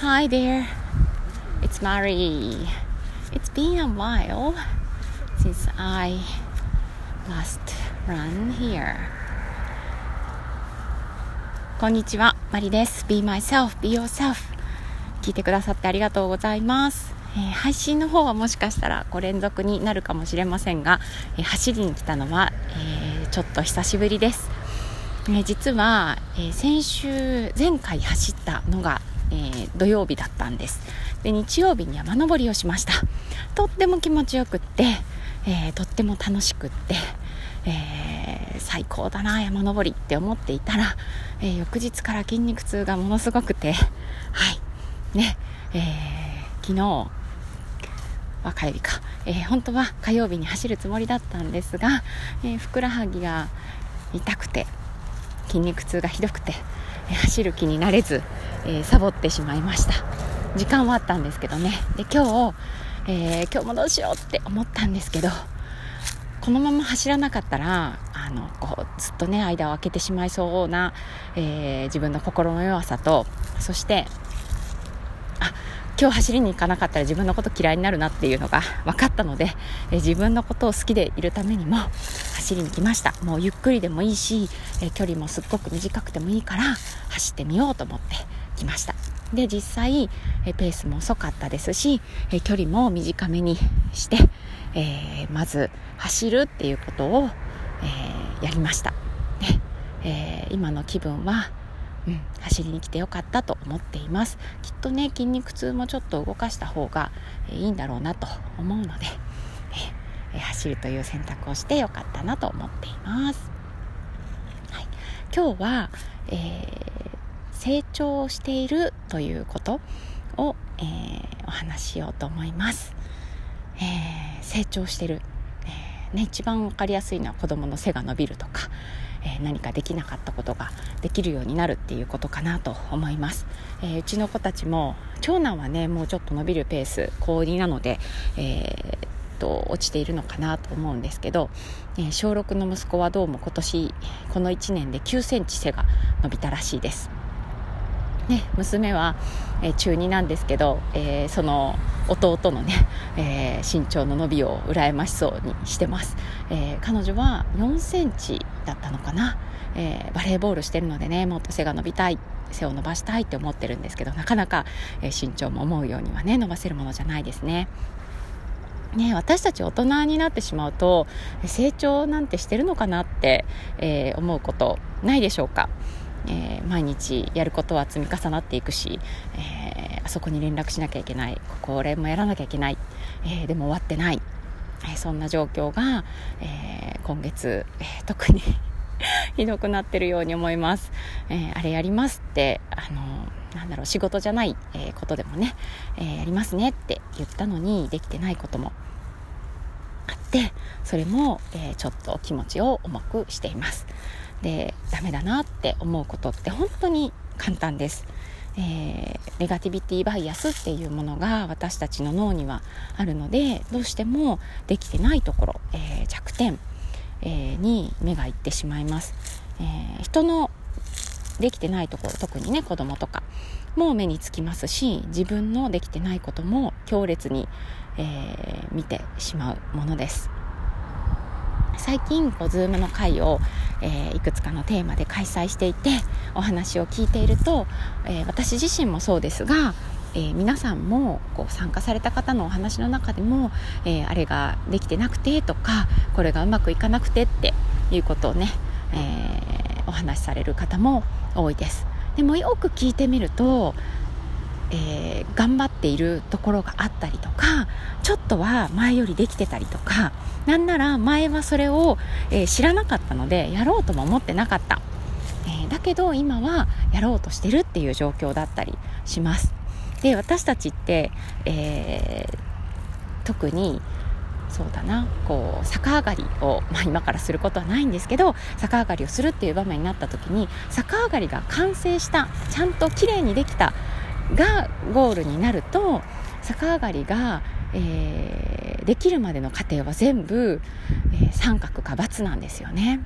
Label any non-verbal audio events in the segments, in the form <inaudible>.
Hi there, it's Mari. It's been a while since I last run here. こんにちは、マリです。Be myself, be yourself. 聞いてくださってありがとうございます。えー、配信の方はもしかしたらこう連続になるかもしれませんが、えー、走りに来たのは、えー、ちょっと久しぶりです。え実は、え先週前回走ったのがえー、土曜日だったんです。で日曜日に山登りをしました。とっても気持ちよくって、えー、とっても楽しくって、えー、最高だな山登りって思っていたら、え翌日から筋肉痛がものすごくてはい。ねえ昨日は火曜日か、え本当は火曜日に走るつもりだったんですが、えふくらはぎが痛くて筋肉痛がひどくて、走る気になれず、えー、サボってしまいました。時間はあったんですけどね。で今日、えー、今日もどうしようって思ったんですけどこのまま走らなかったらあのこうずっとね間を空けてしまいそうな、えー、自分の心の弱さとそしてあ今日走りに行かなかったら自分のこと嫌いになるなっていうのが分かったので、え自分のことを好きでいるためにも走りに来ました。もうゆっくりでもいいし、え距離もすっごく短くてもいいから走ってみようと思ってきました。で実際えペースも遅かったですしえ距離も短めにして、えー、まず走るっていうことを、えー、やりました。で、えー、今の気分はうん、走りに来てよかったと思っています。きっとね筋肉痛もちょっと動かした方が、いいんだろうなと思うので、走るという選択をしてよかったなと思っています、はい、今日は、え成長しているということを、えー、お話ししようと思います、えー、成長してる、えー、ね、一番分かりやすいのは子供の背が伸びるとか、え何かできなかったことができるようになるっていうことかなと思います、えうちの子たちも長男はねもうちょっと伸びるペース高2なので、えーと落ちているのかなと思うんですけど、え小6の息子はどうも今年この1年で9センチ背が伸びたらしいです。ね、娘は、えー、中2なんですけど、えー、その弟のね、えー、身長の伸びを羨ましそうにしてます、え彼女は4センチだったのかな、えバレーボールしてるのでねもっと背が伸びたい背を伸ばしたいって思ってるんですけどなかなか、え身長も思うようにはね伸ばせるものじゃないですね。ね、私たち大人になってしまうと成長なんてしてるのかなって、えー、思うことないでしょうか。えー、毎日やることは積み重なっていくし、えー、あそこに連絡しなきゃいけないこれもやらなきゃいけない、え、でも終わってない、えそんな状況が、え今月、え特に <laughs> ひどくなってるように思います、えあれやりますってあのなんだろう仕事じゃない、えことでもね、えやりますねって言ったのにできてないこともあってそれも、えちょっと気持ちを重くしていますでダメだなって思うことって本当に簡単です。えー、ネガティビティバイアスっていうものが私たちの脳にはあるのでどうしてもできてないところ、えー、弱点、えー、に目がいってしまいます、え人のできてないところ特にね子供とか。も目につきますし自分のできてないことも強烈に、え見てしまうものです。最近こう Zoom の会を、えー、いくつかのテーマで開催していてお話を聞いていると、えー、私自身もそうですが、えー、皆さんもこう参加された方のお話の中でも、えあれができてなくてとかこれがうまくいかなくてっていうことをね、えお話しされる方も多いです。でもよく聞いてみるとえー、頑張っているところがあったりとかちょっとは前よりできてたりとかなんなら前はそれを、えー、知らなかったのでやろうとも思ってなかった、えー、だけど今はやろうとしてるっていう状況だったりします。で私たちって、え特にそうだなこう逆上がりを、まあ、今からすることはないんですけど逆上がりをするっていう場面になった時に逆上がりが完成したちゃんときれいにできたがゴールになると逆上がりが、えー、できるまでの過程は全部、えー、三角か×なんですよね。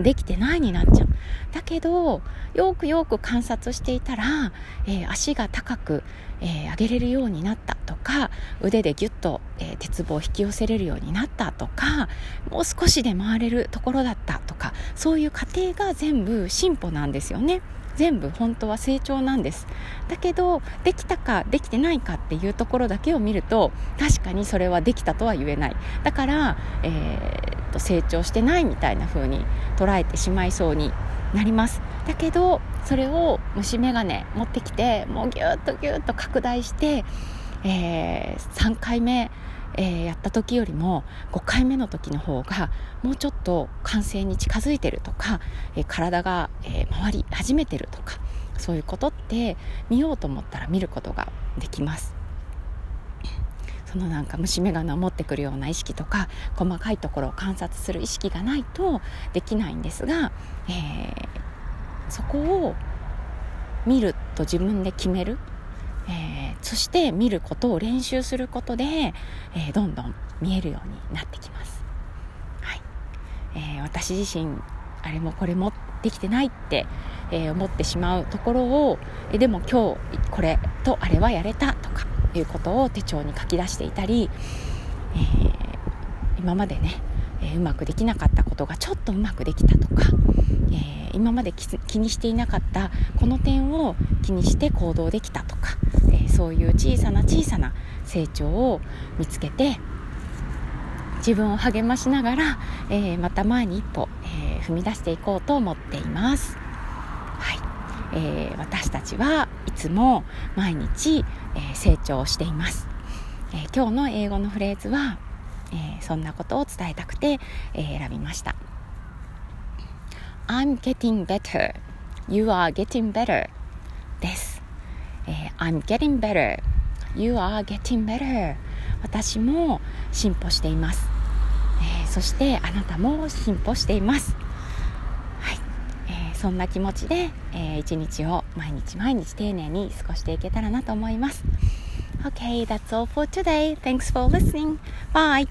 できてないになっちゃう。だけど、よくよく観察していたら、えー、足が高く、えー、上げれるようになったとか、腕でギュッと、えー、鉄棒を引き寄せれるようになったとか、もう少しで回れるところだったとか、そういう過程が全部進歩なんですよね。全部本当は成長なんです。だけどできたかできてないかっていうところだけを見ると確かにそれはできたとは言えない。だから、えー、と成長してないみたいな風に捉えてしまいそうになります。だけどそれを虫眼鏡持ってきてもうギュッとギュッと拡大して、えー、3回目えー、やった時よりも5回目の時の方がもうちょっと完成に近づいてるとか、えー、体が、えー、回り始めてるとかそういうことって見ようと思ったら見ることができます。そのなんか虫眼鏡を持ってくるような意識とか細かいところを観察する意識がないとできないんですが、えー、そこを見ると自分で決める、ー、そして見ることを練習することで、えー、どんどん見えるようになってきます、はい。えー、私自身あれもこれもできてないって、え思ってしまうところを、えでも今日これとあれはやれたとかいうことを手帳に書き出していたり、えー、今までね、えー、うまくできなかったことがちょっとうまくできたとか、えー、今まで気にしていなかったこの点を気にして行動できたとか、そういう小さな小さな成長を見つけて自分を励ましながら、えまた前に一歩、え踏み出していこうと思っています。はい。えー、私たちはいつも毎日、えー、成長しています、えー、今日の英語のフレーズは、えそんなことを伝えたくて、え選びました。I'm getting better. You are getting better、I'm getting better You are getting better 私も進歩しています、えーそしてあなたも進歩していますはい、えーそんな気持ちで、えー、一日を毎日毎日丁寧に過ごしていけたらなと思います。Okay, that's all for today. Thanks for listening. Bye.